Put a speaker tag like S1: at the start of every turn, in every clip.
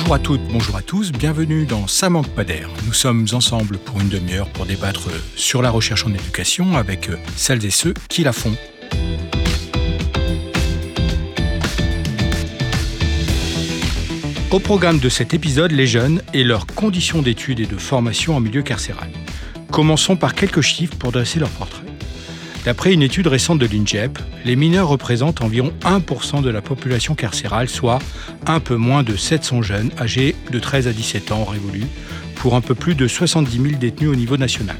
S1: Bonjour à toutes, bonjour à tous, bienvenue dans Ça manque pas d'air. Nous sommes ensemble pour une demi-heure pour débattre sur la recherche en éducation avec celles et ceux qui la font. Au programme de cet épisode, les jeunes et leurs conditions d'études et de formation en milieu carcéral. Commençons par quelques chiffres pour dresser leur portrait. D'après une étude récente de l'INJEP, les mineurs représentent environ 1% de la population carcérale, soit un peu moins de 700 jeunes âgés de 13 à 17 ans révolus, pour un peu plus de 70 000 détenus au niveau national.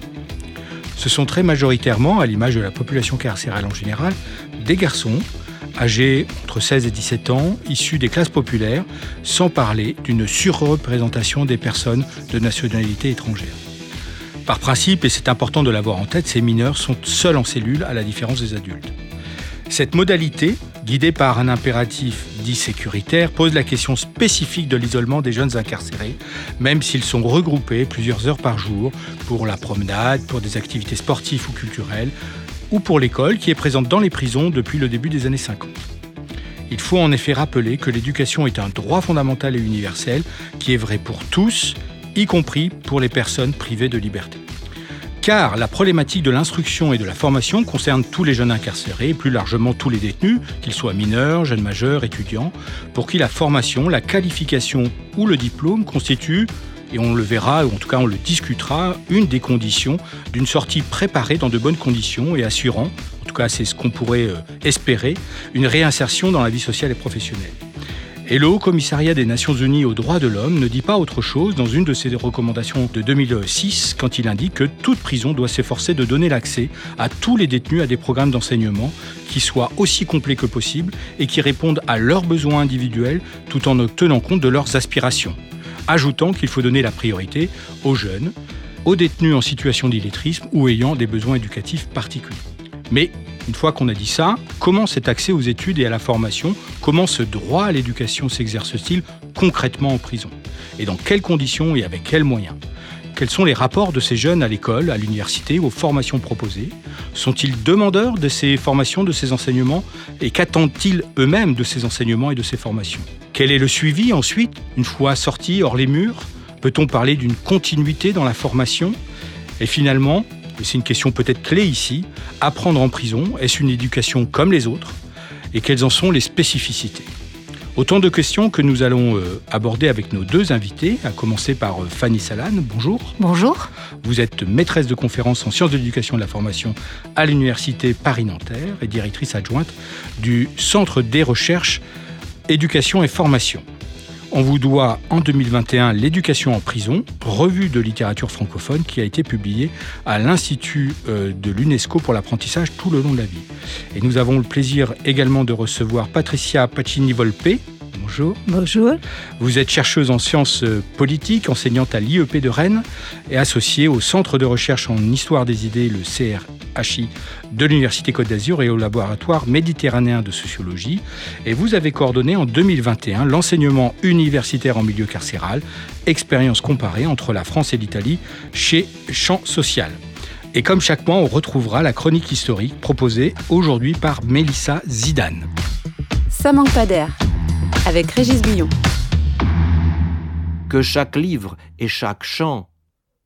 S1: Ce sont très majoritairement, à l'image de la population carcérale en général, des garçons âgés entre 16 et 17 ans, issus des classes populaires, sans parler d'une surreprésentation des personnes de nationalité étrangère. Par principe, et c'est important de l'avoir en tête, ces mineurs sont seuls en cellule à la différence des adultes. Cette modalité, guidée par un impératif dit sécuritaire, pose la question spécifique de l'isolement des jeunes incarcérés, même s'ils sont regroupés plusieurs heures par jour pour la promenade, pour des activités sportives ou culturelles, ou pour l'école qui est présente dans les prisons depuis le début des années 50. Il faut en effet rappeler que l'éducation est un droit fondamental et universel qui est vrai pour tous y compris pour les personnes privées de liberté. Car la problématique de l'instruction et de la formation concerne tous les jeunes incarcérés plus largement tous les détenus, qu'ils soient mineurs, jeunes majeurs, étudiants, pour qui la formation, la qualification ou le diplôme constituent, et on le verra, ou en tout cas on le discutera, une des conditions d'une sortie préparée dans de bonnes conditions et assurant, en tout cas c'est ce qu'on pourrait euh, espérer, une réinsertion dans la vie sociale et professionnelle. Et le Haut Commissariat des Nations Unies aux droits de l'homme ne dit pas autre chose dans une de ses recommandations de 2006 quand il indique que toute prison doit s'efforcer de donner l'accès à tous les détenus à des programmes d'enseignement qui soient aussi complets que possible et qui répondent à leurs besoins individuels tout en tenant compte de leurs aspirations. Ajoutant qu'il faut donner la priorité aux jeunes, aux détenus en situation d'illettrisme ou ayant des besoins éducatifs particuliers. Mais une fois qu'on a dit ça, comment cet accès aux études et à la formation, comment ce droit à l'éducation s'exerce-t-il concrètement en prison Et dans quelles conditions et avec quels moyens Quels sont les rapports de ces jeunes à l'école, à l'université, aux formations proposées Sont-ils demandeurs de ces formations, de ces enseignements Et qu'attendent-ils eux-mêmes de ces enseignements et de ces formations Quel est le suivi ensuite, une fois sortis hors les murs Peut-on parler d'une continuité dans la formation Et finalement, et c'est une question peut-être clé ici, apprendre en prison, est-ce une éducation comme les autres? Et quelles en sont les spécificités? Autant de questions que nous allons euh, aborder avec nos deux invités, à commencer par euh, Fanny Salan. Bonjour.
S2: Bonjour.
S1: Vous êtes maîtresse de conférences en sciences de l'éducation et de la formation à l'Université Paris-Nanterre et directrice adjointe du Centre des recherches éducation et formation. On vous doit en 2021 L'éducation en prison, revue de littérature francophone qui a été publiée à l'Institut euh, de l'UNESCO pour l'apprentissage tout le long de la vie. Et nous avons le plaisir également de recevoir Patricia Pacini-Volpe. Bonjour.
S2: Bonjour.
S1: Vous êtes chercheuse en sciences euh, politiques, enseignante à l'IEP de Rennes et associée au Centre de recherche en histoire des idées, le CR HI de l'Université Côte d'Azur et au laboratoire méditerranéen de sociologie. Et vous avez coordonné en 2021 l'enseignement universitaire en milieu carcéral, expérience comparée entre la France et l'Italie chez Champ Social. Et comme chaque mois, on retrouvera la chronique historique proposée aujourd'hui par Mélissa Zidane.
S2: Ça manque pas d'air, avec Régis Billon.
S3: Que chaque livre et chaque chant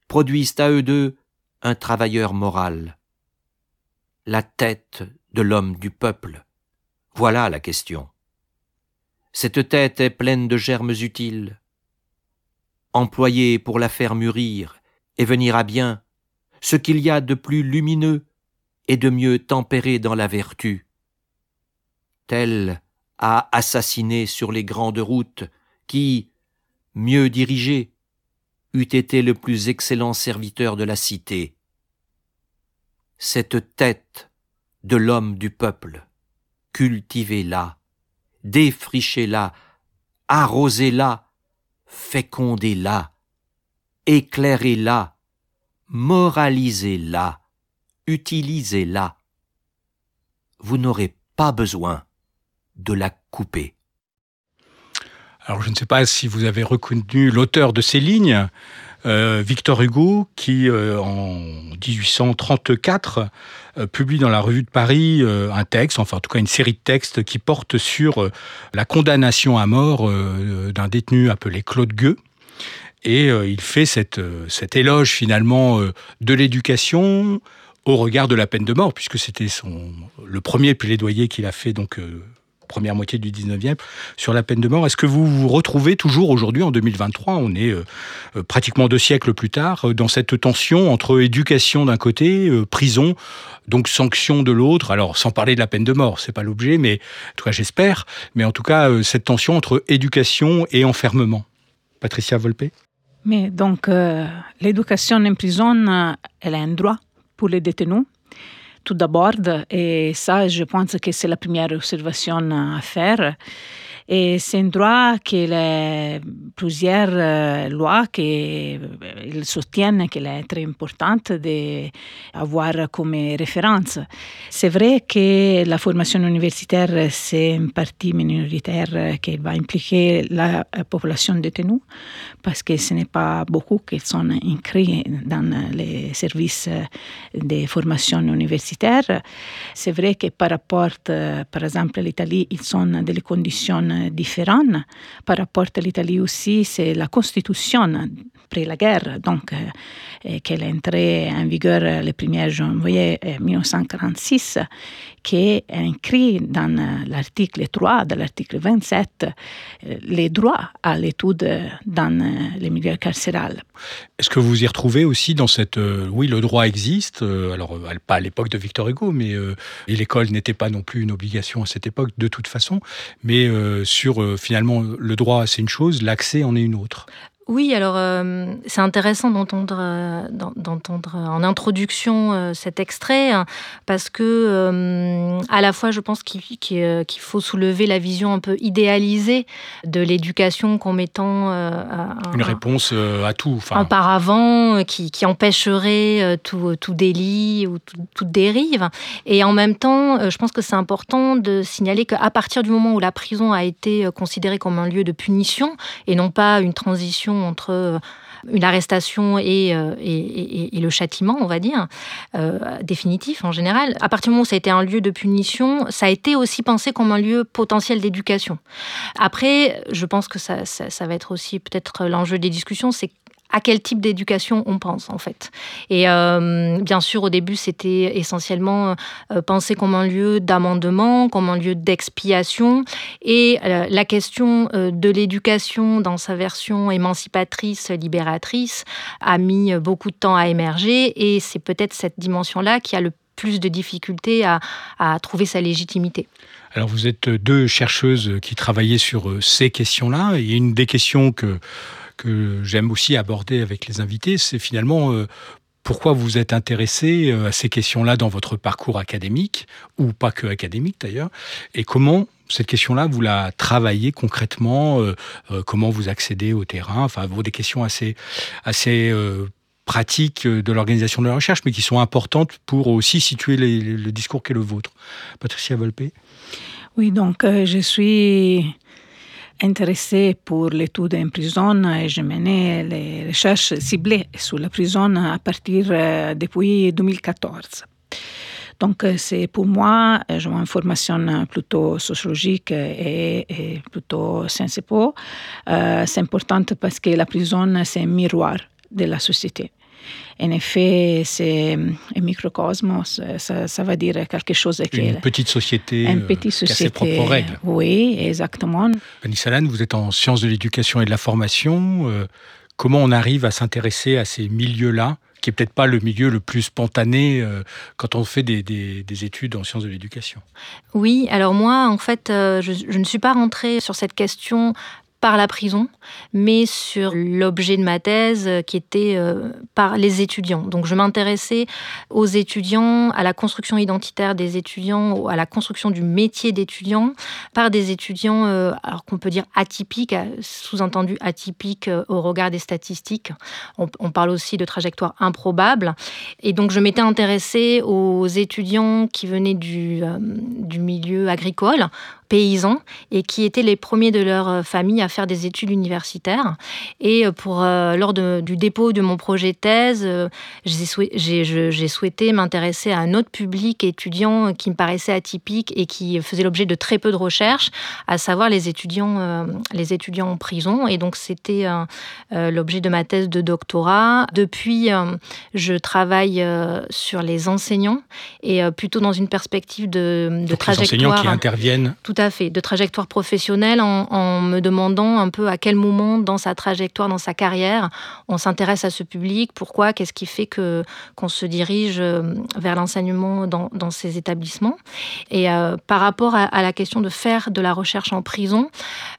S3: produisent à eux deux un travailleur moral la tête de l'homme du peuple Voilà la question. Cette tête est pleine de germes utiles, employée pour la faire mûrir et venir à bien ce qu'il y a de plus lumineux et de mieux tempéré dans la vertu. Tel a assassiné sur les grandes routes qui, mieux dirigé, eût été le plus excellent serviteur de la cité cette tête de l'homme du peuple, cultivez-la, défrichez-la, arrosez-la, fécondez-la, éclairez-la, moralisez-la, utilisez-la. Vous n'aurez pas besoin de la couper.
S1: Alors je ne sais pas si vous avez reconnu l'auteur de ces lignes. Victor Hugo, qui en 1834 publie dans la Revue de Paris un texte, enfin en tout cas une série de textes qui portent sur la condamnation à mort d'un détenu appelé Claude Gueux. Et il fait cette, cet éloge finalement de l'éducation, au regard de la peine de mort, puisque c'était le premier plaidoyer qu'il a fait donc euh, première moitié du 19e sur la peine de mort. Est-ce que vous vous retrouvez toujours aujourd'hui en 2023, on est euh, euh, pratiquement deux siècles plus tard, dans cette tension entre éducation d'un côté, prison, donc sanction de l'autre? Alors sans parler de la peine de mort, c'est pas l'objet, mais en tout cas j'espère. Mais en tout cas cette tension entre éducation et enfermement. Patricia Volpe.
S4: Mais donc l'éducation en prison, elle a un droit pour les détenus, tout d'abord. Et ça, je pense que c'est la première observation à faire. Et un droit que les, plusieurs euh, lois qui euh, soutiennent qu'il est très important d'avoir comme référence. C'est vrai que la formation universitaire, c'est une partie minoritaire qui va impliquer la population détenue, parce que ce n'est pas beaucoup qui sont inscrits dans les services de formation universitaire. C'est vrai que par rapport, par exemple, à l'Italie, ils sont dans des conditions différentes. Par rapport à l'Italie aussi, c'est la constitution après la guerre, donc euh, qu'elle est entrée en vigueur le 1er janvier 1946, qui est inscrit dans l'article 3 de l'article 27 les droits à l'étude dans les milieux carcérales.
S1: Est-ce que vous y retrouvez aussi dans cette... Euh, oui, le droit existe, euh, alors pas à l'époque de Victor Hugo, mais l'école n'était pas non plus une obligation à cette époque de toute façon, mais sur finalement le droit c'est une chose, l'accès en est une autre.
S5: Oui, alors euh, c'est intéressant d'entendre, euh, d'entendre en introduction euh, cet extrait hein, parce que à la fois je pense qu'il, faut soulever la vision un peu idéalisée de l'éducation comme étant
S1: une réponse à tout,
S5: enfin... un paravent qui, qui empêcherait tout, tout, délit ou toute dérive. Et en même temps, je pense que c'est important de signaler qu'à partir du moment où la prison a été considérée comme un lieu de punition et non pas une transition entre euh, une arrestation euh, et, et, le châtiment, on va dire, euh, définitif en général. À partir du moment où ça a été un lieu de punition, ça a été aussi pensé comme un lieu potentiel d'éducation. Après, je pense que ça, ça va être aussi peut-être l'enjeu des discussions, c'est à quel type d'éducation on pense en fait. Et euh, bien sûr, au début, c'était essentiellement euh, pensé comme un lieu d'amendement, comme un lieu d'expiation. Et euh, la question de l'éducation dans sa version émancipatrice, libératrice, a mis beaucoup de temps à émerger. Et c'est peut-être cette dimension-là qui a le plus de difficultés à, à trouver sa légitimité.
S1: Alors vous êtes deux chercheuses qui travaillaient sur ces questions-là, et une des questions que que j'aime aussi aborder avec les invités, c'est finalement euh, pourquoi vous êtes intéressé euh, à ces questions-là dans votre parcours académique, ou pas que académique d'ailleurs, et comment cette question-là, vous la travaillez concrètement, euh, comment vous accédez au terrain, enfin, des questions assez, assez pratiques de l'organisation de la recherche, mais qui sont importantes pour aussi situer le discours qu'est le vôtre. Patricia Volpe
S4: Oui, donc je suis intéressée pour l'étude en prison et je menais les recherches ciblées sur la prison à partir euh, depuis 2014. Donc, euh, c'est pour moi, euh, j'ai une formation plutôt sociologique et, plutôt Sciences Po. c'est important parce que la prison, c'est un miroir de la société. En effet, c'est un microcosmos, ça, ça, veut dire quelque chose
S1: qui Une petite société, une petite société qui a ses propres règles.
S4: Oui, exactement.
S1: Annie Salan, vous êtes en sciences de l'éducation et de la formation. Euh, comment on arrive à s'intéresser à ces milieux-là qui est peut-être pas le milieu le plus spontané euh, quand on fait des, des, études en sciences de l'éducation?
S5: Oui, alors moi, en fait, euh, je, je, ne suis pas rentrée sur cette question par la prison, mais sur l'objet de ma thèse euh, qui était euh, par les étudiants. Donc je m'intéressais aux étudiants, à la construction identitaire des étudiants, à la construction du métier d'étudiant par des étudiants, euh, alors qu'on peut dire atypiques, sous-entendu atypiques au regard des statistiques. On, parle aussi de trajectoires improbables. Et donc je m'étais intéressée aux étudiants qui venaient du, du milieu agricole, paysans et qui étaient les premiers de leur famille à faire des études universitaires. Et pour, lors du dépôt de mon projet thèse, j'ai souhaité m'intéresser à un autre public étudiant qui me paraissait atypique et qui faisait l'objet de très peu de recherches, à savoir les étudiants, les étudiants en prison. Et donc c'était l'objet de ma thèse de doctorat. Depuis, je travaille sur les enseignants et plutôt dans une perspective de, de trajectoire.
S1: Les enseignants qui interviennent.
S5: Tout à fait, de trajectoire professionnelle en, me demandant un peu à quel moment dans sa trajectoire, dans sa carrière, on s'intéresse à ce public, pourquoi, qu'est-ce qui fait que qu'on se dirige euh, vers l'enseignement dans, ces établissements. Et euh, par rapport à, la question de faire de la recherche en prison,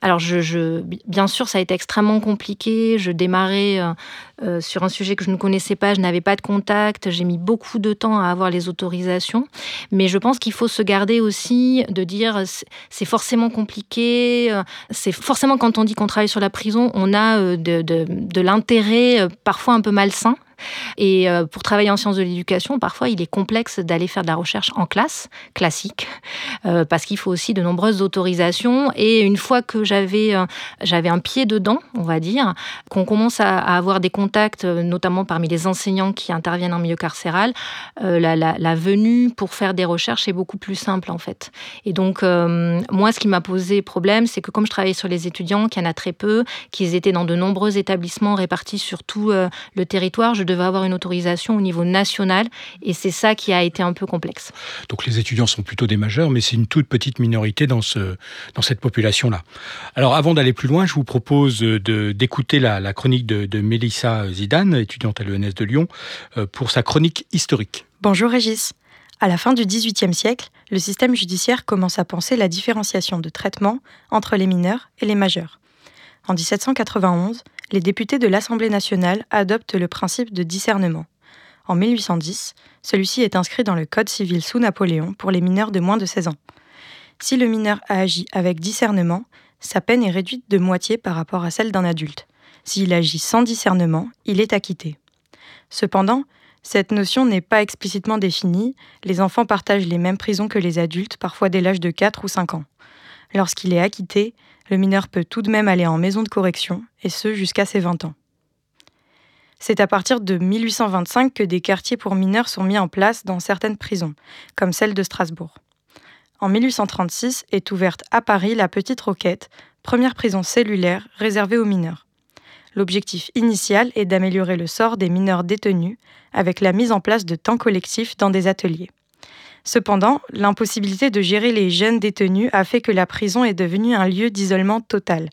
S5: alors je, bien sûr, ça a été extrêmement compliqué. Je démarrais euh, sur un sujet que je ne connaissais pas, je n'avais pas de contact, j'ai mis beaucoup de temps à avoir les autorisations, mais je pense qu'il faut se garder aussi de dire c'est forcément compliqué, euh, c'est forcément quand on dit qu'on travaille sur la prison, on a euh, de, de l'intérêt euh, parfois un peu malsain et euh, pour travailler en sciences de l'éducation, parfois, il est complexe d'aller faire de la recherche en classe, classique, euh, parce qu'il faut aussi de nombreuses autorisations. Et une fois que j'avais euh, j'avais un pied dedans, on va dire, qu'on commence à, avoir des contacts, notamment parmi les enseignants qui interviennent en milieu carcéral, la, venue pour faire des recherches est beaucoup plus simple, en fait. Et donc, moi, ce qui m'a posé problème, c'est que comme je travaillais sur les étudiants, qu'il y en a très peu, qu'ils étaient dans de nombreux établissements répartis sur tout le territoire, devait avoir une autorisation au niveau national et c'est ça qui a été un peu complexe.
S1: Donc les étudiants sont plutôt des majeurs, mais c'est une toute petite minorité dans, ce, dans cette population-là. Alors avant d'aller plus loin, je vous propose d'écouter la, la, chronique de, de Mélissa Zidane, étudiante à l'ENS de Lyon, euh, pour sa chronique historique.
S6: Bonjour Régis. À la fin du XVIIIe siècle, le système judiciaire commence à penser la différenciation de traitement entre les mineurs et les majeurs. En 1791, les députés de l'Assemblée nationale adoptent le principe de discernement. En 1810, celui-ci est inscrit dans le Code civil sous Napoléon pour les mineurs de moins de 16 ans. Si le mineur a agi avec discernement, sa peine est réduite de moitié par rapport à celle d'un adulte. S'il agit sans discernement, il est acquitté. Cependant, cette notion n'est pas explicitement définie, les enfants partagent les mêmes prisons que les adultes, parfois dès l'âge de 4 ou 5 ans. Lorsqu'il est acquitté, le mineur peut tout de même aller en maison de correction, et ce jusqu'à ses 20 ans. C'est à partir de 1825 que des quartiers pour mineurs sont mis en place dans certaines prisons, comme celle de Strasbourg. En 1836 est ouverte à Paris la Petite Roquette, première prison cellulaire réservée aux mineurs. L'objectif initial est d'améliorer le sort des mineurs détenus avec la mise en place de temps collectifs dans des ateliers. Cependant, l'impossibilité de gérer les jeunes détenus a fait que la prison est devenue un lieu d'isolement total.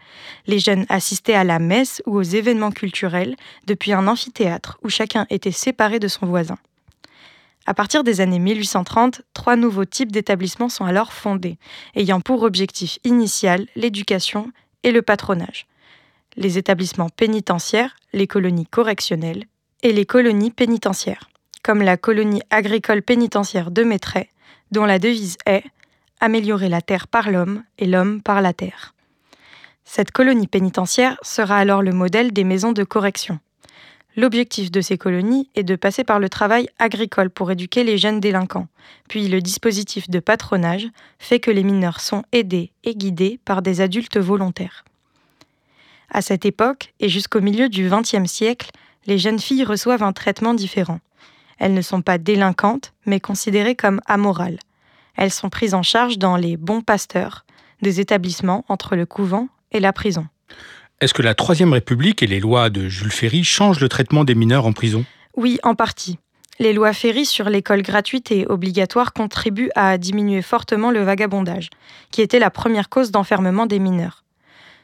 S6: Les jeunes assistaient à la messe ou aux événements culturels depuis un amphithéâtre où chacun était séparé de son voisin. À partir des années 1830, trois nouveaux types d'établissements sont alors fondés, ayant pour objectif initial l'éducation et le patronage. Les établissements pénitentiaires, les colonies correctionnelles et les colonies pénitentiaires comme la colonie agricole pénitentiaire de Maitret, dont la devise est Améliorer la terre par l'homme et l'homme par la terre. Cette colonie pénitentiaire sera alors le modèle des maisons de correction. L'objectif de ces colonies est de passer par le travail agricole pour éduquer les jeunes délinquants, puis le dispositif de patronage fait que les mineurs sont aidés et guidés par des adultes volontaires. À cette époque, et jusqu'au milieu du XXe siècle, les jeunes filles reçoivent un traitement différent. Elles ne sont pas délinquantes, mais considérées comme amorales. Elles sont prises en charge dans les bons pasteurs, des établissements entre le couvent et la prison.
S1: Est-ce que la Troisième République et les lois de Jules Ferry changent le traitement des mineurs en prison?
S6: Oui, en partie. Les lois Ferry sur l'école gratuite et obligatoire contribuent à diminuer fortement le vagabondage, qui était la première cause d'enfermement des mineurs.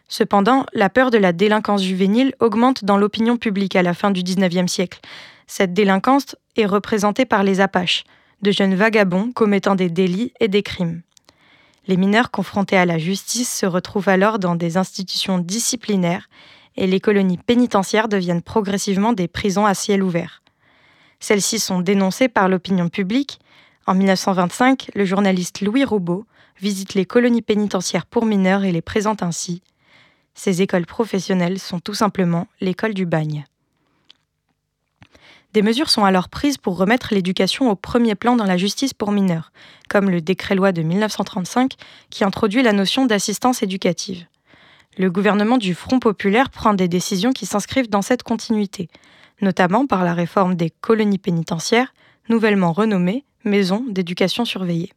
S6: Cependant, la peur de la délinquance juvénile augmente dans l'opinion publique à la fin du XIXe siècle, cette délinquance est représentée par les Apaches, de jeunes vagabonds commettant des délits et des crimes. Les mineurs confrontés à la justice se retrouvent alors dans des institutions disciplinaires et les colonies pénitentiaires deviennent progressivement des prisons à ciel ouvert. Celles-ci sont dénoncées par l'opinion publique. En 1925, le journaliste Louis Roubaud visite les colonies pénitentiaires pour mineurs et les présente ainsi. Ces écoles professionnelles sont tout simplement l'école du bagne. Des mesures sont alors prises pour remettre l'éducation au premier plan dans la justice pour mineurs, comme le décret-loi de 1935 qui introduit la notion d'assistance éducative. Le gouvernement du Front populaire prend des décisions qui s'inscrivent dans cette continuité, notamment par la réforme des colonies pénitentiaires, nouvellement renommées maisons d'éducation surveillée.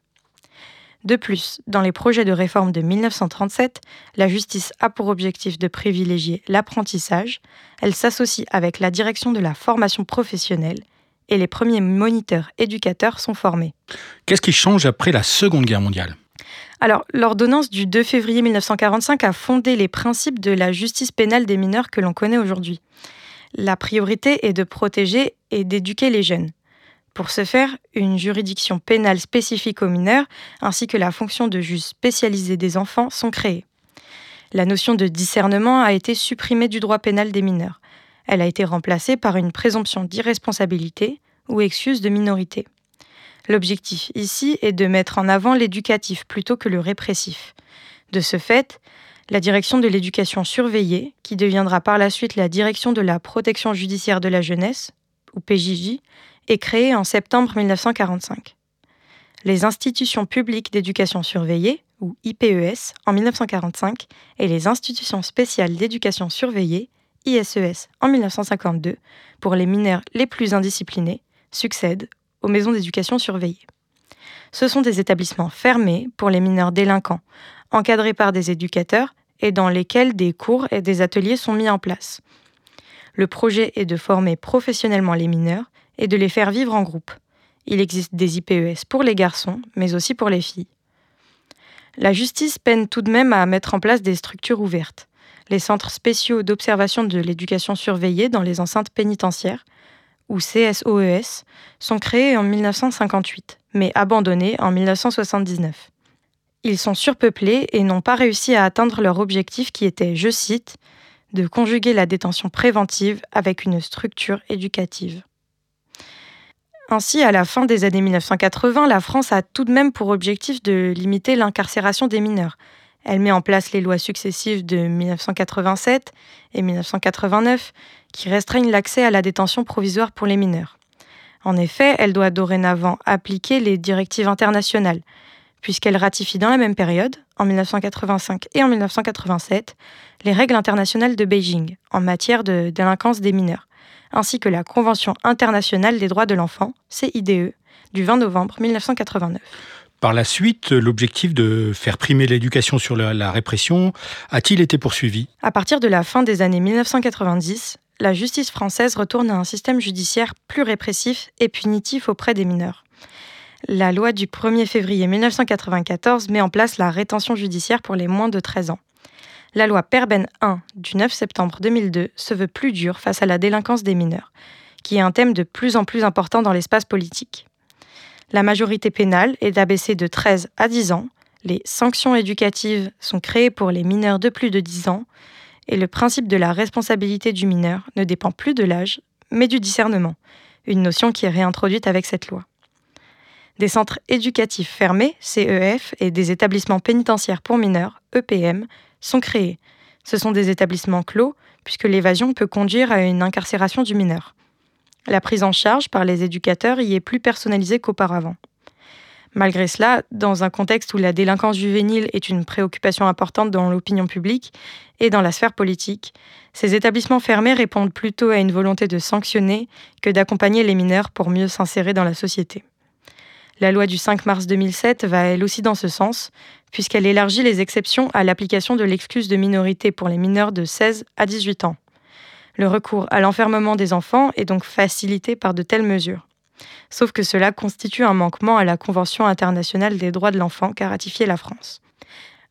S6: De plus, dans les projets de réforme de 1937, la justice a pour objectif de privilégier l'apprentissage, elle s'associe avec la direction de la formation professionnelle et les premiers moniteurs éducateurs sont formés.
S1: Qu'est-ce qui change après la Seconde Guerre mondiale?
S6: Alors, l'ordonnance du 2 février 1945 a fondé les principes de la justice pénale des mineurs que l'on connaît aujourd'hui. La priorité est de protéger et d'éduquer les jeunes. Pour ce faire, une juridiction pénale spécifique aux mineurs ainsi que la fonction de juge spécialisé des enfants sont créées. La notion de discernement a été supprimée du droit pénal des mineurs. Elle a été remplacée par une présomption d'irresponsabilité ou excuse de minorité. L'objectif ici est de mettre en avant l'éducatif plutôt que le répressif. De ce fait, la direction de l'éducation surveillée, qui deviendra par la suite la direction de la protection judiciaire de la jeunesse, ou PJJ, est créée en septembre 1945. Les institutions publiques d'éducation surveillée, ou IPES, en 1945, et les institutions spéciales d'éducation surveillée, ISES, en 1952, pour les mineurs les plus indisciplinés, succèdent aux maisons d'éducation surveillée. Ce sont des établissements fermés pour les mineurs délinquants, encadrés par des éducateurs et dans lesquels des cours et des ateliers sont mis en place. Le projet est de former professionnellement les mineurs et de les faire vivre en groupe. Il existe des IPES pour les garçons, mais aussi pour les filles. La justice peine tout de même à mettre en place des structures ouvertes. Les centres spéciaux d'observation de l'éducation surveillée dans les enceintes pénitentiaires, ou CSOES, sont créés en 1958, mais abandonnés en 1979. Ils sont surpeuplés et n'ont pas réussi à atteindre leur objectif qui était, je cite, de conjuguer la détention préventive avec une structure éducative. Ainsi, à la fin des années 1980, la France a tout de même pour objectif de limiter l'incarcération des mineurs. Elle met en place les lois successives de 1987 et 1989 qui restreignent l'accès à la détention provisoire pour les mineurs. En effet, elle doit dorénavant appliquer les directives internationales, puisqu'elle ratifie dans la même période, en 1985 et en 1987, les règles internationales de Beijing en matière de délinquance des mineurs ainsi que la Convention internationale des droits de l'enfant, CIDE, du 20 novembre 1989.
S1: Par la suite, l'objectif de faire primer l'éducation sur la, répression a-t-il été poursuivi?
S6: À partir de la fin des années 1990, la justice française retourne à un système judiciaire plus répressif et punitif auprès des mineurs. La loi du 1er février 1994 met en place la rétention judiciaire pour les moins de 13 ans la loi Perben 1 du 9 septembre 2002 se veut plus dure face à la délinquance des mineurs, qui est un thème de plus en plus important dans l'espace politique. La majorité pénale est d'abaisser de 13 à 10 ans, les sanctions éducatives sont créées pour les mineurs de plus de 10 ans, et le principe de la responsabilité du mineur ne dépend plus de l'âge, mais du discernement, une notion qui est réintroduite avec cette loi. Des centres éducatifs fermés, CEF, et des établissements pénitentiaires pour mineurs, EPM, sont créés. Ce sont des établissements clos, puisque l'évasion peut conduire à une incarcération du mineur. La prise en charge par les éducateurs y est plus personnalisée qu'auparavant. Malgré cela, dans un contexte où la délinquance juvénile est une préoccupation importante dans l'opinion publique et dans la sphère politique, ces établissements fermés répondent plutôt à une volonté de sanctionner que d'accompagner les mineurs pour mieux s'insérer dans la société. La loi du 5 mars 2007 va elle aussi dans ce sens, puisqu'elle élargit les exceptions à l'application de l'excuse de minorité pour les mineurs de 16 à 18 ans. Le recours à l'enfermement des enfants est donc facilité par de telles mesures. Sauf que cela constitue un manquement à la Convention internationale des droits de l'enfant qu'a ratifiée la France.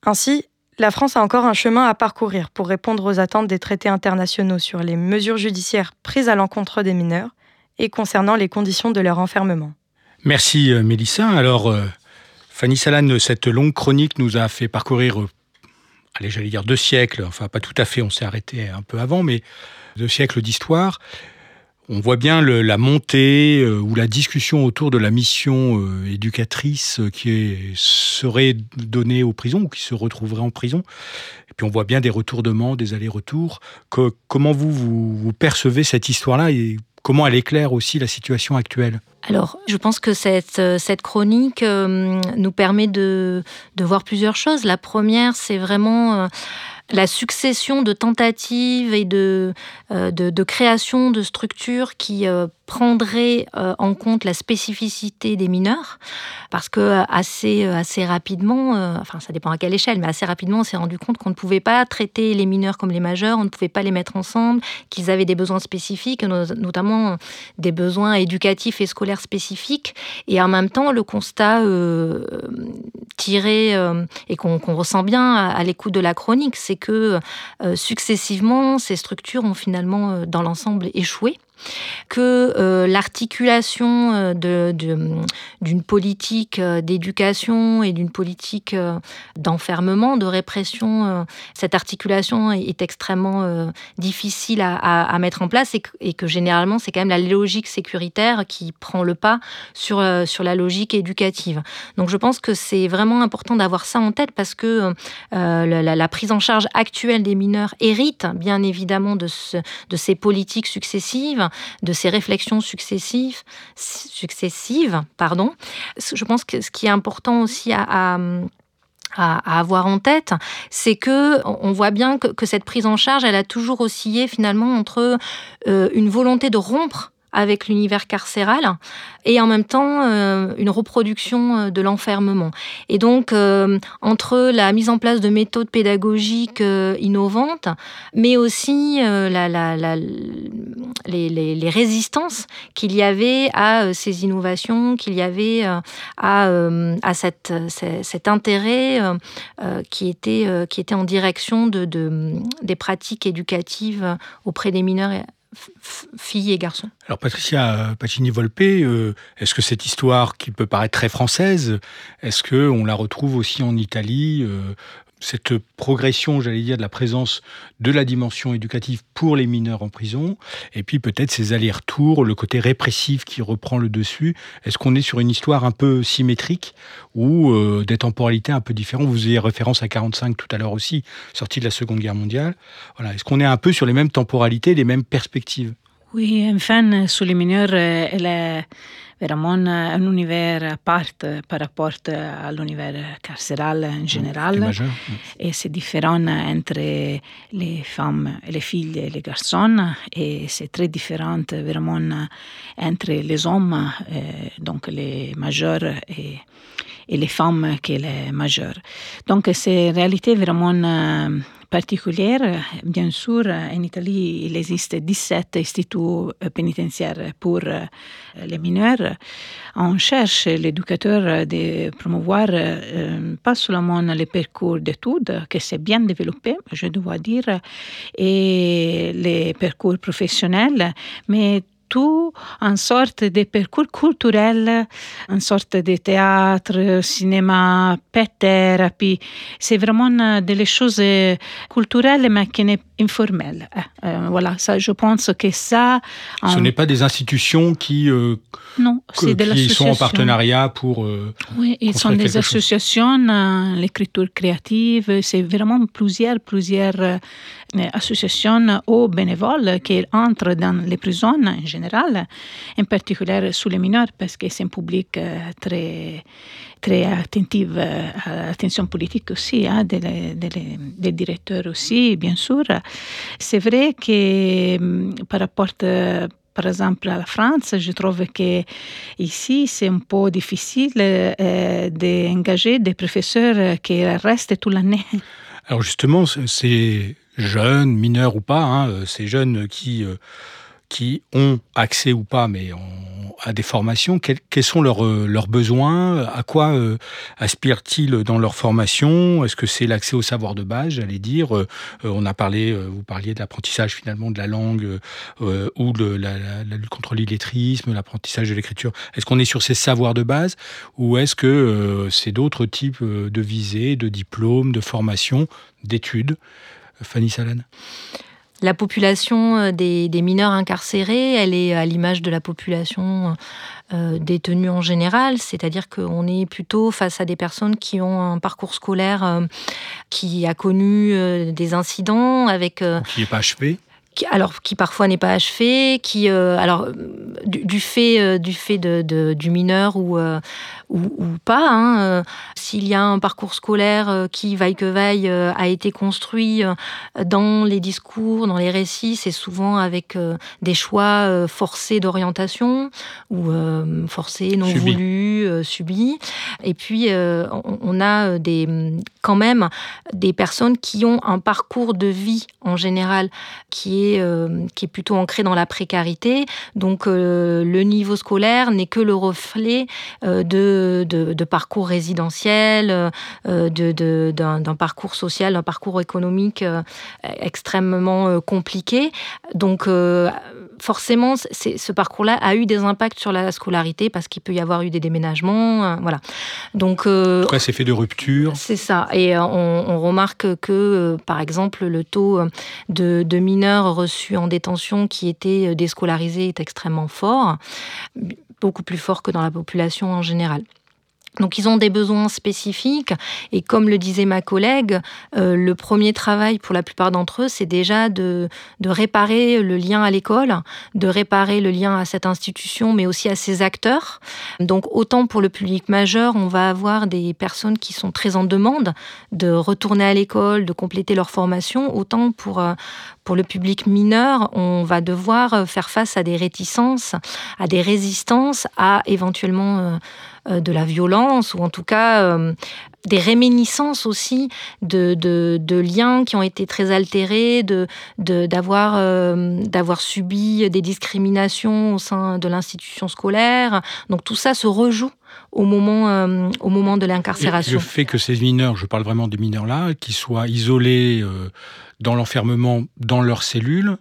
S6: Ainsi, la France a encore un chemin à parcourir pour répondre aux attentes des traités internationaux sur les mesures judiciaires prises à l'encontre des mineurs et concernant les conditions de leur enfermement.
S1: Merci euh, Mélissa. Alors, euh, Fanny Salane, cette longue chronique nous a fait parcourir, euh, allez, j'allais dire deux siècles, enfin pas tout à fait, on s'est arrêté un peu avant, mais deux siècles d'histoire. On voit bien la montée ou la discussion autour de la mission éducatrice qui serait donnée aux prisons ou qui se retrouverait en prison. Et puis on voit bien des retournements, des allers-retours. comment vous, vous, percevez cette histoire-là comment elle éclaire aussi la situation actuelle
S5: alors, je pense que cette, cette chronique nous permet de, de, voir plusieurs choses. La première, c'est vraiment la succession de tentatives et de, euh, de, création de structures qui euh, prendraient euh, en compte la spécificité des mineurs, parce que assez, assez rapidement, enfin ça dépend à quelle échelle, mais assez rapidement on s'est rendu compte qu'on ne pouvait pas traiter les mineurs comme les majeurs, on ne pouvait pas les mettre ensemble, qu'ils avaient des besoins spécifiques, notamment des besoins éducatifs et scolaires spécifiques, et en même temps le constat tiré et qu'on ressent bien à, l'écoute de la chronique, c'est que euh, successivement, ces structures ont finalement, euh, dans l'ensemble, échoué que euh, l'articulation euh, d'une de, politique euh, d'éducation et d'une politique d'enfermement, de répression, cette articulation est, extrêmement difficile à, mettre en place et que, généralement c'est quand même la logique sécuritaire qui prend le pas sur, sur la logique éducative. Donc je pense que c'est vraiment important d'avoir ça en tête parce que la, prise en charge actuelle des mineurs hérite bien évidemment de, de ces politiques successives de ces réflexions successives, successives pardon. Je pense que ce qui est important aussi à, avoir en tête, c'est que on voit bien que, cette prise en charge, elle a toujours oscillé finalement entre euh, une volonté de rompre avec l'univers carcéral et en même temps euh, une reproduction euh, de l'enfermement. Et donc, euh, entre la mise en place de méthodes pédagogiques innovantes, mais aussi la, les, résistances qu'il y avait à ces innovations, qu'il y avait à, à cette, cet intérêt qui, était, qui était en direction de, des pratiques éducatives auprès des mineurs filles et garçons.
S1: Alors Patricia Pacini-Volpe, euh, est-ce que cette histoire qui peut paraître très française, est-ce que on la retrouve aussi en Italie euh, cette progression, j'allais dire, de la présence de la dimension éducative pour les mineurs en prison, et puis peut-être ces allers-retours, le côté répressif qui reprend le dessus. Est-ce qu'on est sur une histoire un peu symétrique ou euh, des temporalités un peu différentes? Vous avez référence à 45 tout à l'heure aussi, sortie de la Seconde Guerre mondiale. Voilà. Est-ce qu'on est un peu sur les mêmes temporalités, les mêmes perspectives?
S4: Oui, enfin, elle est vraiment un univers à part par rapport à l'univers carcéral en général. Et c'est différent entre les femmes, les filles et les garçons. Et c'est très différent vraiment entre les hommes, donc les majeurs et, et les femmes qui les majeures. Donc c'est en réalité vraiment particulière. Bien sûr, en Italie, il existe 17 instituts pénitentiaires pour les mineurs. On cherche l'éducateur de promouvoir euh, pas seulement les parcours d'études, que c'est bien développé, je dois dire, et les parcours professionnels, mais tout en sorte de parcours culturel, en sorte de théâtre, cinéma, pet thérapie. C'est vraiment des choses culturelles, mais qui n'est informelles. Euh, voilà, ça, je pense que ça.
S1: Ce n'est pas des institutions qui, euh,
S4: non,
S1: que, qui sont en partenariat pour.
S4: Euh, oui, ils sont des associations, l'écriture créative, c'est vraiment plusieurs, plusieurs associations ou bénévoles qui entrent dans les prisons en général, en particulier sous les mineurs, parce que c'est un public très, très attentif à l'attention politique aussi, hein, des, des, des, directeurs aussi, bien sûr. C'est vrai que mm, par rapport par exemple à la France, je trouve que ici c'est un peu difficile euh, d'engager des professeurs qui restent toute l'année.
S1: Alors justement, ces jeunes, mineurs ou pas, hein, ces jeunes qui euh, qui ont accès ou pas, mais à des formations, quels, sont leurs, euh, besoins? À quoi euh, aspirent-ils dans leur formation? Est-ce que c'est l'accès au savoir de base, j'allais dire? Euh, On a parlé, vous parliez de l'apprentissage finalement de la langue ou de la, lutte contre l'illettrisme, l'apprentissage de l'écriture. Est-ce qu'on est sur ces savoirs de base? Ou est-ce que c'est d'autres types de visées, de diplômes, de formations, d'études? Fanny Salane?
S5: La population euh, des, mineurs incarcérés, elle est à l'image de la population euh, détenue en général, c'est-à-dire qu'on est plutôt face à des personnes qui ont un parcours scolaire euh, qui a connu des incidents avec...
S1: qui n'est pas achevé.
S5: alors qui parfois n'est pas achevé, qui alors du, fait du fait de, du mineur ou ou, pas. Hein, s'il y a un parcours scolaire qui vaille que vaille a été construit dans les discours, dans les récits, c'est souvent avec des choix forcés d'orientation ou forcés, non voulus, subis. Et puis on a des quand même des personnes qui ont un parcours de vie en général qui est, euh, qui est plutôt ancré dans la précarité. Donc euh, le niveau scolaire n'est que le reflet euh, de, de, parcours résidentiel, de, d'un, parcours social, d'un parcours économique extrêmement compliqué. Donc forcément, ce parcours-là a eu des impacts sur la scolarité parce qu'il peut y avoir eu des déménagements. voilà.
S1: Donc, Pourquoi c'est fait de rupture
S5: C'est ça. Et on, remarque que, par exemple, le taux de, de, mineurs reçus en détention qui étaient déscolarisés est extrêmement fort, beaucoup plus fort que dans la population en général. Donc ils ont des besoins spécifiques et comme le disait ma collègue, euh, le premier travail pour la plupart d'entre eux, c'est déjà de, réparer le lien à l'école, de réparer le lien à cette institution, mais aussi à ses acteurs. Donc autant pour le public majeur, on va avoir des personnes qui sont très en demande de retourner à l'école, de compléter leur formation, autant pour, euh, pour le public mineur, on va devoir faire face à des réticences, à des résistances, à éventuellement euh, euh, de la violence ou en tout cas euh, des réminiscences aussi de, de, liens qui ont été très altérés, de, d'avoir, euh, d'avoir subi des discriminations au sein de l'institution scolaire. Donc tout ça se rejoue au moment, au moment de l'incarcération.
S1: le fait que ces mineurs, je parle vraiment des mineurs là, qui soient isolés dans l'enfermement, dans leurs cellules,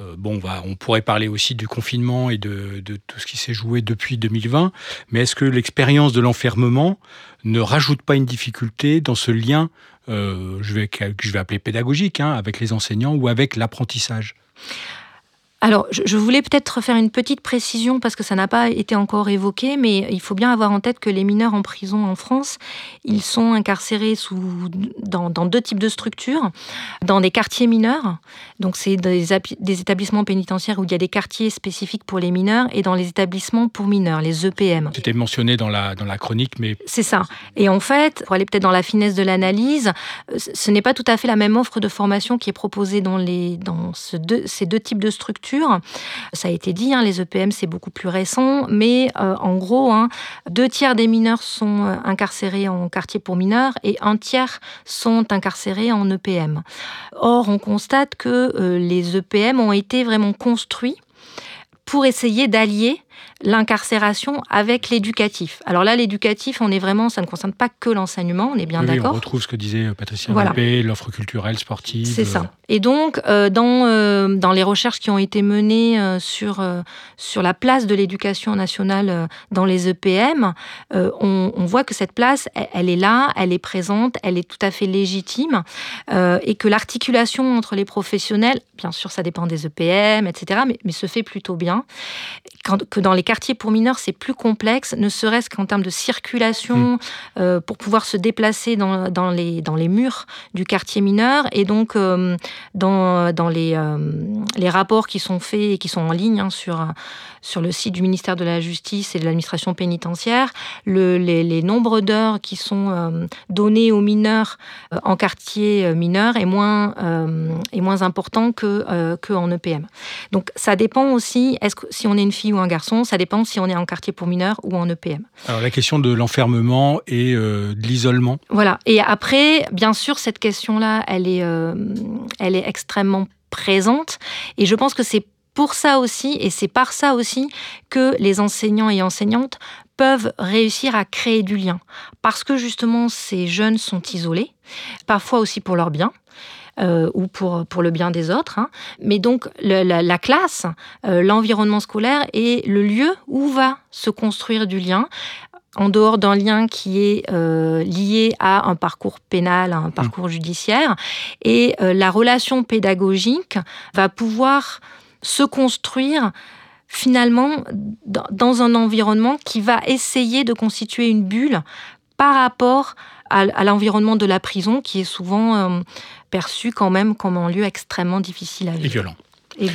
S1: euh, bon, on, pourrait parler aussi du confinement et de, tout ce qui s'est joué depuis 2020, mais est-ce que l'expérience de l'enfermement ne rajoute pas une difficulté dans ce lien, euh, je, vais, je vais appeler pédagogique, hein, avec les enseignants ou avec l'apprentissage?
S5: Alors, je voulais peut-être faire une petite précision parce que ça n'a pas été encore évoqué, mais il faut bien avoir en tête que les mineurs en prison en France, ils sont incarcérés sous, dans, deux types de structures. Dans des quartiers mineurs, donc c'est des, des, établissements pénitentiaires où il y a des quartiers spécifiques pour les mineurs, et dans les établissements pour mineurs, les EPM.
S1: C'était mentionné dans la, dans la chronique, mais...
S5: C'est ça. Et en fait, pour aller peut-être dans la finesse de l'analyse, ce n'est pas tout à fait la même offre de formation qui est proposée dans, les, dans ce deux, ces deux types de structures ça a été dit, hein, les EPM, c'est beaucoup plus récent, mais euh, en gros, hein, deux tiers des mineurs sont euh, incarcérés en quartier pour mineurs et un tiers sont incarcérés en EPM. Or, on constate que euh, les EPM ont été vraiment construits pour essayer d'allier l'incarcération avec l'éducatif. Alors là, l'éducatif, on est vraiment, ça ne concerne pas que l'enseignement, on est bien d'accord.
S1: on retrouve ce que disait euh, Patricia voilà. l'offre culturelle, sportive.
S5: C'est ça. Et donc, euh, dans, euh, dans les recherches qui ont été menées sur, sur la place de l'éducation nationale dans les EPM, on, voit que cette place, elle, est là, elle est présente, elle est tout à fait légitime, et que l'articulation entre les professionnels, bien sûr, ça dépend des EPM, etc., mais, mais se fait plutôt bien. Quand, que dans les quartiers pour mineurs, c'est plus complexe, ne serait-ce qu'en termes de circulation, hmm. euh, pour pouvoir se déplacer dans, dans, les, dans les murs du quartier mineur. Et donc, euh, dans, dans les, euh, les rapports qui sont faits et qui sont en ligne hein, sur, sur le site du ministère de la Justice et de l'administration pénitentiaire, le, les, les, nombres d'heures qui sont donnés aux mineurs en quartier mineur est moins, est moins important que, que en EPM. Donc, ça dépend aussi, est-ce que si on est une fille ou un garçon, ça dépend si on est en quartier pour mineurs ou en EPM.
S1: Alors la question de l'enfermement et euh, de l'isolement.
S5: Voilà. Et après, bien sûr, cette question-là, elle est, euh, elle est extrêmement présente. Et je pense que c'est pour ça aussi, et c'est par ça aussi que les enseignants et enseignantes peuvent réussir à créer du lien. Parce que justement, ces jeunes sont isolés, parfois aussi pour leur bien. Euh, ou pour, pour le bien des autres. Hein. Mais donc la, classe, euh, l'environnement scolaire est le lieu où va se construire du lien en dehors d'un lien qui est euh, lié à un parcours pénal, à un mmh. parcours judiciaire. Et la relation pédagogique va pouvoir se construire finalement dans un environnement qui va essayer de constituer une bulle par rapport à, l'environnement de la prison qui est souvent perçu quand même comme un lieu extrêmement difficile à vivre.
S1: Et violent.
S5: Et.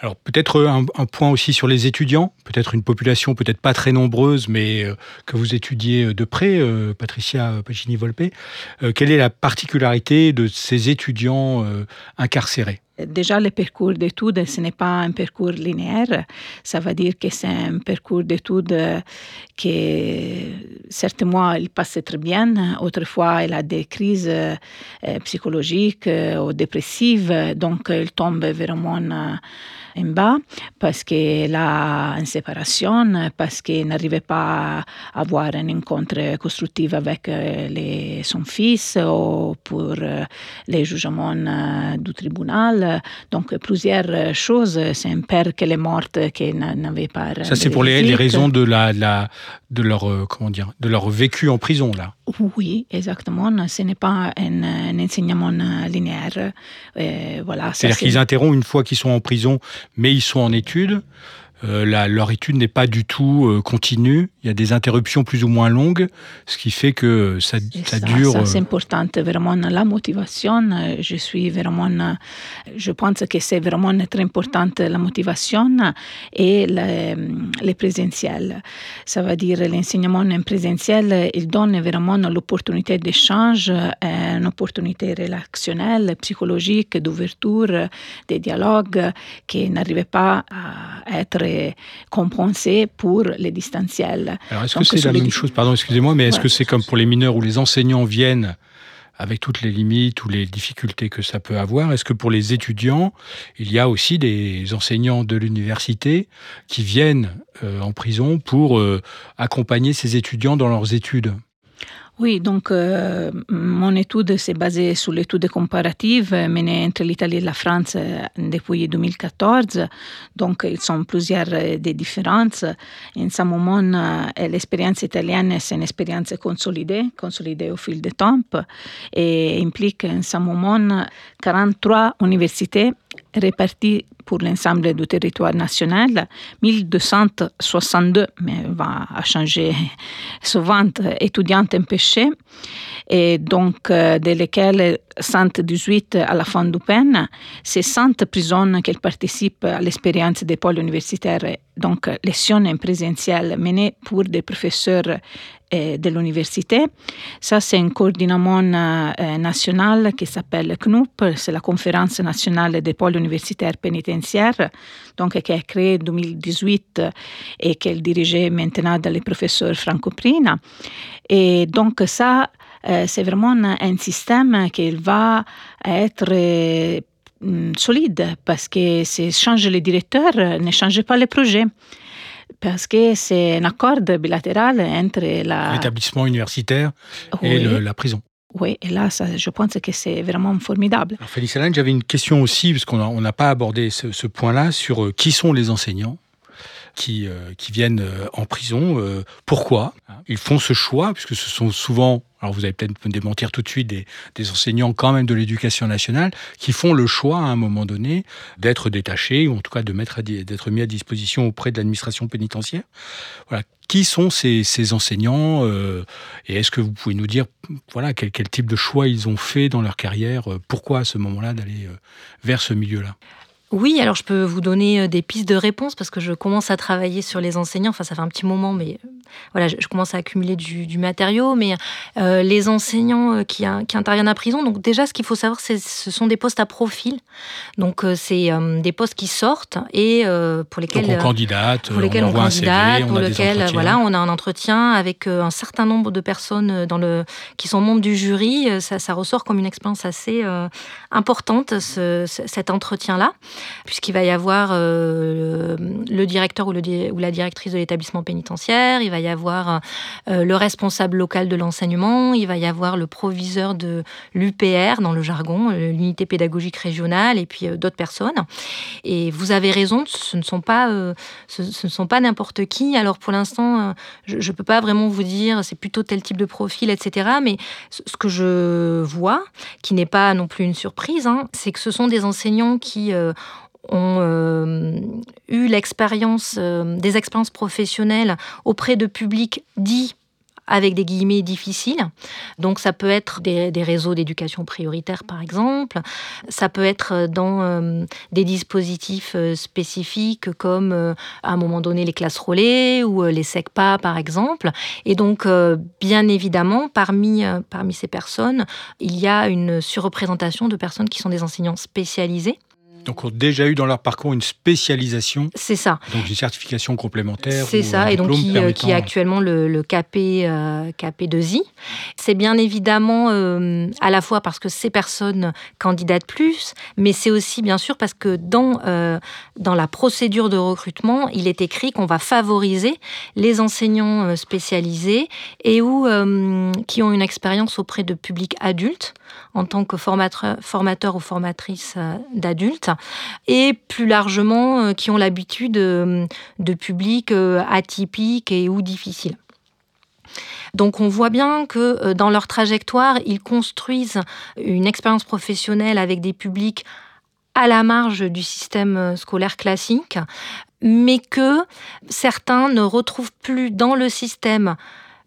S1: Alors peut-être un, point aussi sur les étudiants, peut-être une population peut-être pas très nombreuse, mais euh, que vous étudiez de près, euh, Patricia Pacini-Volpe. Euh, quelle est la particularité de ces étudiants incarcérés?
S4: Déjà, le parcours d'études, ce n'est pas un parcours linéaire. Ça veut dire que c'est un parcours d'études qui, certains mois, il passe très bien. Autrefois, il a des crises psychologiques ou dépressives. Donc, il tombe vraiment en bas parce qu'elle a une séparation, parce qu'elle n'arrivait pas à avoir un rencontre constructive avec euh, les, son fils ou pour euh, les jugements euh, du tribunal. Donc, plusieurs choses. C'est un père qui est mort, qui n'avait pas.
S1: Ça, c'est pour les, les, raisons de, la, la, de, leur, comment dire, de leur vécu en prison, là.
S4: Oui, exactement. Ce n'est pas un, un enseignement linéaire.
S1: voilà, C'est-à-dire qu'ils interrompent une fois qu'ils sont en prison, mais ils sont en études. Euh, leur étude n'est pas du tout euh, continue. Il y a des interruptions plus ou moins longues, ce qui fait que ça, ça, dure.
S4: Ça, c'est euh, important, vraiment la motivation. Je suis vraiment, je pense que c'est vraiment très importante la motivation et le, présentiel. Ça veut dire l'enseignement en présentiel, il donne vraiment l'opportunité d'échange, une opportunité relationnelle, psychologique, d'ouverture, de dialogue qui n'arrivait pas à être compensé pour les distanciels.
S1: Alors, est-ce que c'est la même chose, pardon, excusez-moi, mais est-ce que c'est comme pour les mineurs où les enseignants viennent avec toutes les limites ou les difficultés que ça peut avoir, est-ce que pour les étudiants, il y a aussi des enseignants de l'université qui viennent euh, en prison pour euh, accompagner ces étudiants dans leurs études?
S4: Oui, donc euh, mon étude s'est basée sur l'étude comparative menée entre l'Italie et la France euh, depuis 2014. Donc, il y a plusieurs euh, des différences. En ce moment, l'expérience italienne, c'est une expérience consolidée, consolidée au fil du temps, et implique en ce moment 43 universités réparties pour l'ensemble du territoire national, 1262, mais va changer souvent, étudiants empêchés, et donc euh, de lesquels 118 à la fin du peine, c'est 100 prisons qui participent à l'expérience des pôles universitaires, donc leçons en présentiel menées pour des professeurs eh, de l'université. Ça, c'est un coordinament euh, national qui s'appelle CNUP, c'est la Conférence nationale des pôles universitaires pénitentiaires, donc qui a créé en 2018 et qui est dirigée maintenant par le professeur Franco Prina. Et donc ça, euh, c'est vraiment un système qui va être mm, solide parce que si change le directeur, ne change pas le projet parce que c'est un accord bilatéral entre
S1: l'établissement universitaire et la prison.
S4: Oui, et là, ça, je pense que c'est vraiment formidable.
S1: Alors, Félix Alain, j'avais une question aussi, parce qu'on n'a pas abordé ce, point-là, sur euh, qui sont les enseignants qui, euh, qui viennent euh, en prison. Euh, pourquoi Ils font ce choix, puisque ce sont souvent, alors vous allez peut-être me démentir tout de suite, des, des enseignants quand même de l'éducation nationale, qui font le choix à un moment donné d'être détachés, ou en tout cas de mettre d'être mis à disposition auprès de l'administration pénitentiaire. Voilà. Qui sont ces, ces enseignants Et est-ce que vous pouvez nous dire voilà, quel, quel type de choix ils ont fait dans leur carrière Pourquoi à ce moment-là d'aller vers ce milieu-là?
S5: Oui, alors je peux vous donner euh, des pistes de réponse parce que je commence à travailler sur les enseignants. Enfin, ça fait un petit moment, mais euh, voilà, je, commence à accumuler du, matériau. Mais euh, les enseignants qui, qui, interviennent à prison, donc déjà, ce qu'il faut savoir, c'est ce sont des postes à profil. Donc, c'est des postes qui sortent et pour lesquels
S1: donc on candidate,
S5: pour lesquels on, candidate, pour lesquels voilà, on a un entretien avec un certain nombre de personnes dans le qui sont membres du jury. Ça, ça ressort comme une expérience assez importante ce, cet entretien-là puisqu'il va y avoir euh, le directeur ou, le, ou, la directrice de l'établissement pénitentiaire, il va y avoir euh, le responsable local de l'enseignement, il va y avoir le proviseur de l'UPR dans le jargon, euh, l'unité pédagogique régionale, et puis d'autres personnes. Et vous avez raison, ce ne sont pas, ce, ne sont pas n'importe qui. Alors pour l'instant, je ne peux pas vraiment vous dire c'est plutôt tel type de profil, etc. Mais ce que je vois, qui n'est pas non plus une surprise, hein, c'est que ce sont des enseignants qui ont euh, eu l'expérience, euh, des expériences professionnelles auprès de publics dits avec des guillemets difficiles. Donc ça peut être des, réseaux d'éducation prioritaire par exemple, ça peut être dans euh, des dispositifs spécifiques comme à un moment donné les classes relais ou les SECPA par exemple. Et donc bien évidemment parmi, parmi ces personnes, il y a une surreprésentation de personnes qui sont des enseignants spécialisés
S1: donc ont déjà eu dans leur parcours une spécialisation.
S5: C'est ça.
S1: Donc une certification complémentaire.
S5: C'est ça, et donc qui, euh, qui, est actuellement le, le KP, euh, KP2I. C'est bien évidemment euh, à la fois parce que ces personnes candidatent plus, mais c'est aussi bien sûr parce que dans, dans la procédure de recrutement, il est écrit qu'on va favoriser les enseignants spécialisés et ou qui ont une expérience auprès de publics adultes en tant que formateur, formateur ou formatrice d'adultes et plus largement euh, qui ont l'habitude euh, de publics euh, atypiques et ou difficiles. Donc on voit bien que dans leur trajectoire, ils construisent une expérience professionnelle avec des publics à la marge du système scolaire classique, mais que certains ne retrouvent plus dans le système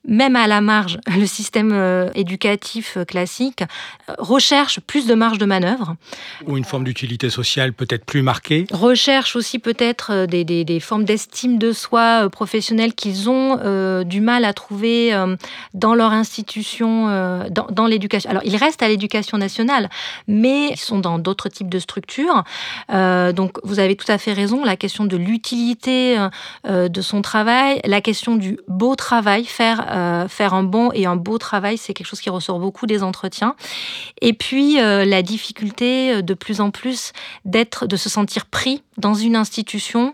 S5: même à la marge, le système euh, éducatif euh, classique euh, recherche plus de marge de manœuvre.
S1: Ou une forme d'utilité sociale peut-être plus marquée.
S5: Recherche aussi peut-être des, des, formes d'estime de soi professionnelle qu'ils ont du mal à trouver dans leur institution, dans, dans l'éducation. Alors, ils restent à l'éducation nationale, mais ils sont dans d'autres types de structures. donc, vous avez tout à fait raison, la question de l'utilité de son travail, la question du beau travail, faire euh, faire un bon et un beau travail, c'est quelque chose qui ressort beaucoup des entretiens. Et puis euh, la difficulté euh, de plus en plus d'être, de se sentir pris dans une institution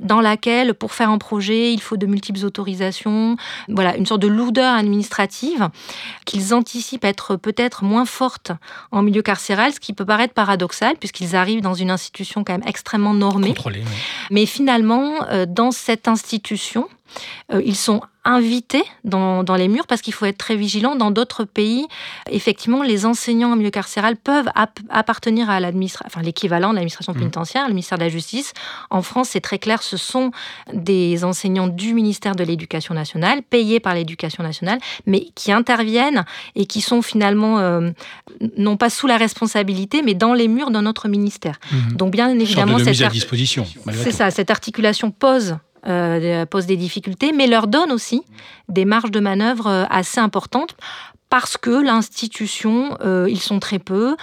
S5: dans laquelle, pour faire un projet, il faut de multiples autorisations. Voilà, une sorte de lourdeur administrative qu'ils anticipent être peut-être moins forte en milieu carcéral, ce qui peut paraître paradoxal puisqu'ils arrivent dans une institution quand même extrêmement normée. Mais finalement, dans cette institution, ils sont invités dans, dans, les murs parce qu'il faut être très vigilant. Dans d'autres pays, effectivement, les enseignants en milieu carcéral peuvent appartenir à l'administration, enfin l'équivalent de l'administration mmh. pénitentiaire, le ministère de la Justice. En France, c'est très clair, ce sont des enseignants du ministère de l'Éducation nationale, payés par l'Éducation nationale, mais qui interviennent et qui sont finalement euh, non pas sous la responsabilité, mais dans les murs de notre ministère.
S1: Mmh. Donc bien évidemment, cette à disposition.
S5: C'est ça, cette articulation pose euh, pose des difficultés, mais leur donne aussi des marges de manœuvre euh, assez importantes parce que l'institution, euh, ils sont très peu,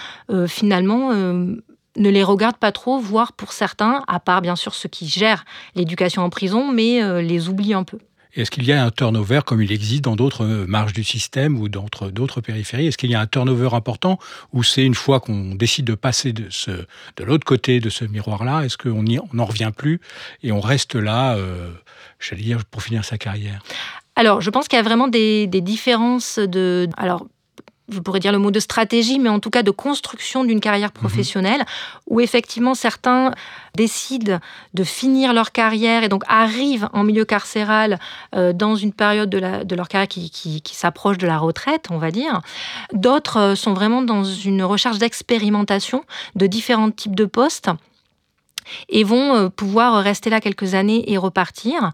S5: finalement, ne les regarde pas trop, voire pour certains, à part bien sûr ceux qui gèrent l'éducation en prison, mais les oublient un peu.
S1: Est-ce qu'il y a un turnover comme il existe dans d'autres euh, marges du système ou dans d'autres périphéries? Est-ce qu'il y a un turnover important ou c'est une fois qu'on décide de passer de, l'autre côté de ce miroir-là, est-ce qu'on n'en revient plus et on reste là, euh, j'allais dire, pour finir sa carrière?
S5: Alors, je pense qu'il y a vraiment des, différences de. Je pourrais dire le mot de stratégie, mais en tout cas de construction d'une carrière mhm. professionnelle, où effectivement certains décident de finir leur carrière et donc arrivent en milieu carcéral euh, dans une période de, la, de leur carrière qui, qui, qui s'approche de la retraite, on va dire. D'autres euh, sont vraiment dans une recherche d'expérimentation de différents types de postes et vont euh, pouvoir rester là quelques années et repartir.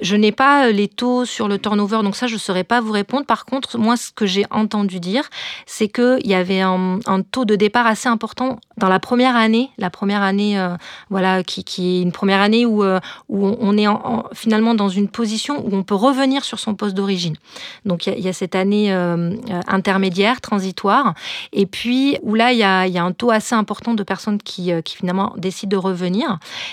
S5: Je n'ai pas euh, les taux sur le turnover, donc ça, je ne saurais pas vous répondre. Par contre, moi, ce que j'ai entendu dire, c'est qu'il y avait un, taux de départ assez important dans la première année, la première année, euh, voilà, qui, est une première année où, où on est finalement dans une position où on peut revenir sur son poste d'origine. Donc, il y, a cette année intermédiaire, transitoire, et puis où là, il y a, y a, un taux assez important de personnes qui, qui finalement décident de revenir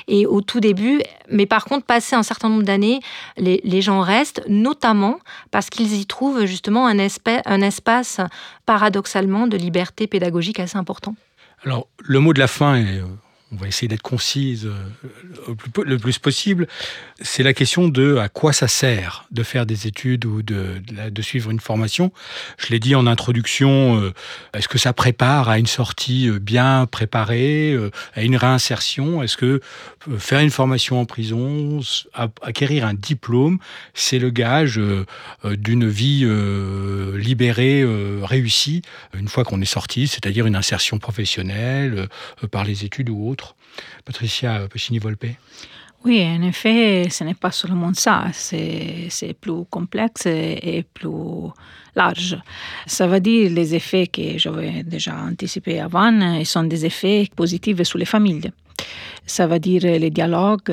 S5: et au tout début, mais par contre, passé un certain nombre d'années, les, gens restent, notamment parce qu'ils y trouvent justement un, espace, paradoxalement, de liberté pédagogique assez important.
S1: Alors, le mot de la fin est on va essayer d'être concise euh, le plus possible, c'est la question de à quoi ça sert de faire des études ou de, suivre une formation. Je l'ai dit en introduction, euh, est-ce que ça prépare à une sortie euh, bien préparée, à une réinsertion? Est-ce que faire une formation en prison, acquérir un diplôme, c'est le gage d'une vie libérée, réussie, une fois qu'on est sorti, c'est-à-dire une insertion professionnelle par les études ou Patricia Pescini-Volpe
S4: Oui, en effet, ce n'est pas seulement ça, c'est plus complexe et plus large. Ça veut dire les effets que j'avais déjà anticipés avant, sont des effets positifs sur les familles. Ça veut dire les dialogues,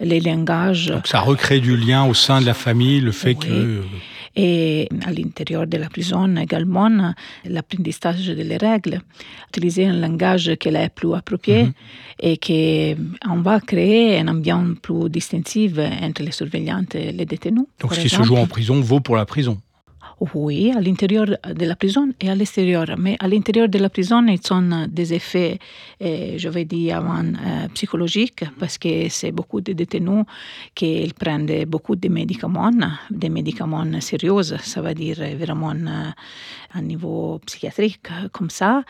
S4: les langages.
S1: Donc ça recrée du lien au sein de la famille, le fait
S4: Oui.
S1: que...
S4: et à l'intérieur de la prison également l'apprentissage des règles, utiliser un langage qui est plus approprié
S1: Mhm.
S4: et qu'on va créer un ambiance plus distinctive entre les surveillantes et les détenus.
S1: Donc ce qui se joue en prison vaut pour la prison.
S4: Oui, à l'intérieur de la prison et à l'extérieur. Mais à l'intérieur de la prison, ils ont des effets, eh, je vais dire avant, euh, psychologiques, parce que c'est beaucoup de détenus qui prennent beaucoup de médicaments, des médicaments sérieux, ça veut dire vraiment euh, à niveau psychiatrique, comme ça.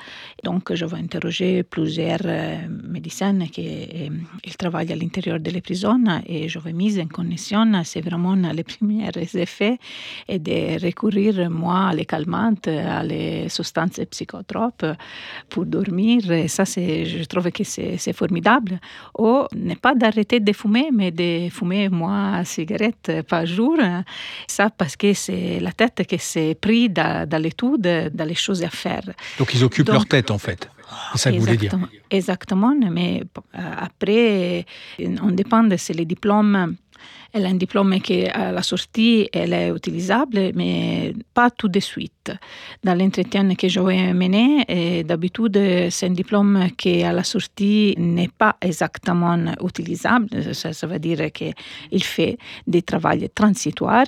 S4: Donc, je vais interroger plusieurs euh, médecins qui euh, travaillent à l'intérieur de la prison et je vais mise en condition, c'est vraiment les premiers effets et de recourir moi les calmantes, à les substances psychotropes pour dormir. Ça, je trouve que c'est, formidable. Ou ne pas d'arrêter de fumer, mais de fumer moi cigarette par jour. Ça parce que c'est la tête qui s'est prise dans, dans dans les choses à faire.
S1: Donc ils occupent
S4: Donc-
S1: leur tête en fait. C'est ça que vous voulez dire.
S4: Exactement, mais euh, après, on dépend de si les diplômes elle a un diplôme qui, à la sortie, elle est utilisable, mais pas tout de suite. Dans l'entretien que j'ai mené, et d'habitude, c'est un diplôme qui, à la sortie, n'est pas exactement utilisable. Ça, ça veut dire qu'il fait des travaux transitoires,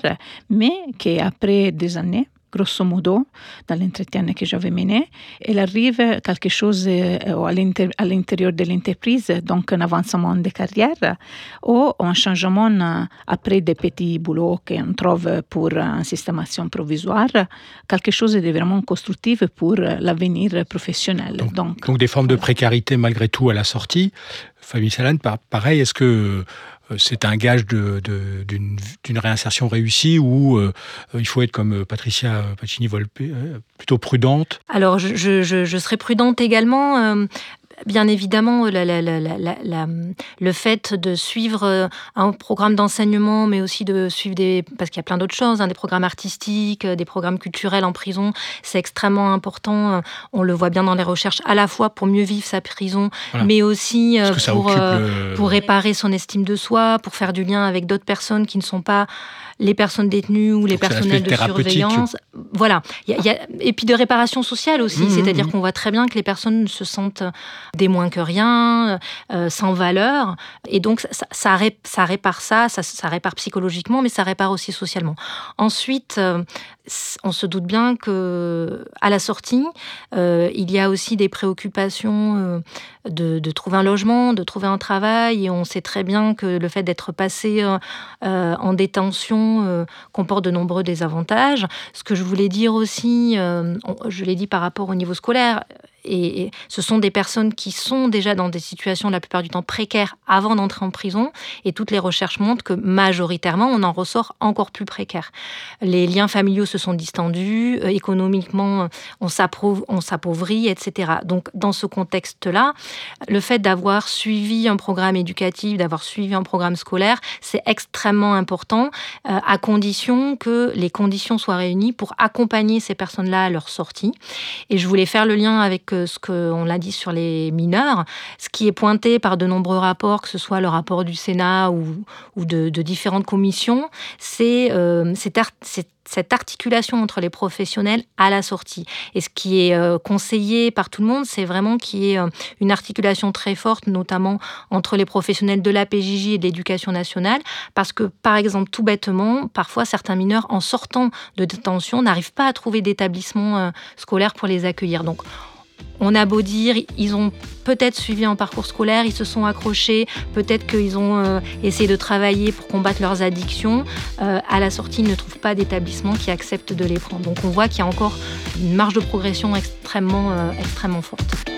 S4: mais qu'après des années, grosso modo, dans l'entretien que j'avais mené, il arrive quelque chose à à l'intérieur de l'entreprise, donc un avancement de carrière ou un changement après des petits boulots qu'on trouve pour une systémation provisoire, quelque chose de vraiment constructif pour l'avenir professionnel. Donc,
S1: Donc des formes de précarité malgré tout à la sortie. Famille Salane, par- pareil, est-ce que c'est un gage d'une réinsertion réussie ou euh, il faut être comme euh, Patricia Pacini-Volpe, euh, plutôt prudente?
S5: Alors, je, je- serais prudente également. Bien évidemment, la- la- la- le fait de suivre euh, un programme d'enseignement, mais aussi de suivre des... Parce qu'il y a plein d'autres choses, hein, des programmes artistiques, euh, des programmes culturels en prison, c'est extrêmement important. euh, On le voit bien dans les recherches, à la fois pour mieux vivre sa prison,
S1: Voilà.
S5: mais aussi pour...
S1: occupe
S5: euh,
S1: le-
S5: pour réparer son estime de soi, pour faire du lien avec d'autres personnes qui ne sont pas les personnes détenues ou les
S1: Donc,
S5: personnels de surveillance. Voilà. Il y a- il y a- et puis de réparation sociale aussi,
S1: Mmh,
S5: c'est-à-dire
S1: mmh.
S5: qu'on voit très bien que les personnes se sentent des moins que rien, euh, sans valeur. Et donc, ça, ça, ré- ça répare ça, ça, répare psychologiquement, mais ça répare aussi socialement. Ensuite, euh, on se doute bien que à la sortie, euh, il y a aussi des préoccupations euh, de, de trouver un logement, de trouver un travail. Et on sait très bien que le fait d'être passé euh, euh, en détention euh, comporte de nombreux désavantages. Ce que je voulais dire aussi, euh, je l'ai dit par rapport au niveau scolaire, et, ce sont des personnes qui sont déjà dans des situations la plupart du temps précaires avant d'entrer en prison. Et toutes les recherches montrent que majoritairement, on en ressort encore plus précaire. Les liens familiaux se sont distendus, euh, économiquement, on s'approuve- on s'appauvrit, etc. Donc, dans ce contexte-là, le fait d'avoir suivi un programme éducatif, d'avoir suivi un programme scolaire, c'est extrêmement important, euh, à condition que les conditions soient réunies pour accompagner ces personnes-là à leur sortie. Et je voulais faire le lien avec euh, ce qu'on l'a dit sur les mineurs, ce qui est pointé par de nombreux rapports, que ce soit le rapport du Sénat ou, de, différentes commissions, c'est euh, cette, ar- cette- articulation entre les professionnels à la sortie. Et ce qui est euh, conseillé par tout le monde, c'est vraiment qu'il y ait euh, une articulation très forte, notamment entre les professionnels de la PJJ et de l'éducation nationale, parce que, par exemple, tout bêtement, parfois certains mineurs, en sortant de détention, n'arrivent pas à trouver d'établissement scolaire pour les accueillir. Donc, on a beau dire, ils ont peut-être suivi un parcours scolaire, ils se sont accrochés, peut-être qu'ils ont euh, essayé de travailler pour combattre leurs addictions. Euh, à la sortie, ils ne trouvent pas d'établissement qui accepte de les prendre. Donc on voit qu'il y a encore une marge de progression extrêmement, euh, forte.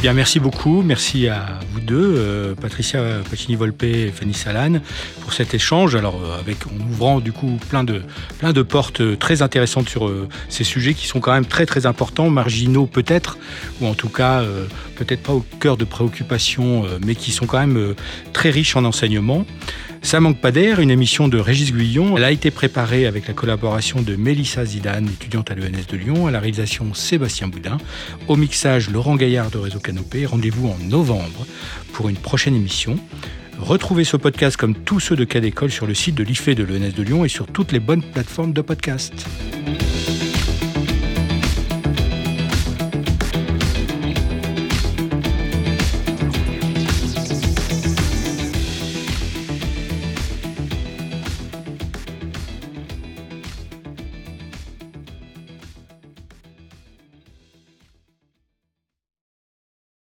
S1: Bien, merci beaucoup. Merci à euh, Patricia Pacini-Volpe et Fanny Salane, pour cet échange. Alors, euh, avec, en ouvrant du coup plein de, plein de portes euh, très intéressantes sur ces sujets qui sont quand même très très importants, marginaux peut-être, ou en tout cas peut-être pas au cœur de préoccupations, mais qui sont quand même très riches en enseignements. Ça manque pas d'air, une émission de Régis Guillon. Elle a été préparée avec la collaboration de Mélissa Zidane, étudiante à l'ENS de Lyon, à la réalisation Sébastien Boudin, au mixage Laurent Gaillard de Réseau Canopé. Rendez-vous en novembre pour une prochaine émission. Retrouvez ce podcast comme tous ceux de Cas sur le site de l'IFE de l'ENS de Lyon et sur toutes les bonnes plateformes de podcast.